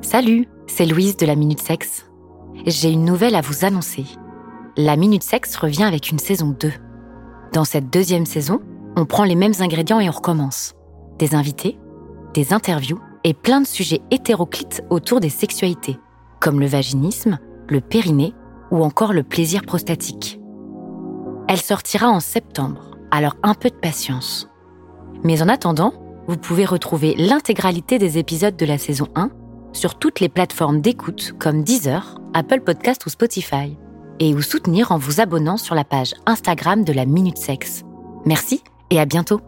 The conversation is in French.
Salut, c'est Louise de la Minute Sexe. J'ai une nouvelle à vous annoncer. La Minute Sexe revient avec une saison 2. Dans cette deuxième saison, on prend les mêmes ingrédients et on recommence. Des invités, des interviews et plein de sujets hétéroclites autour des sexualités, comme le vaginisme, le périnée ou encore le plaisir prostatique. Elle sortira en septembre, alors un peu de patience. Mais en attendant, vous pouvez retrouver l'intégralité des épisodes de la saison 1 sur toutes les plateformes d'écoute comme Deezer, Apple Podcast ou Spotify, et vous soutenir en vous abonnant sur la page Instagram de la Minute Sexe. Merci et à bientôt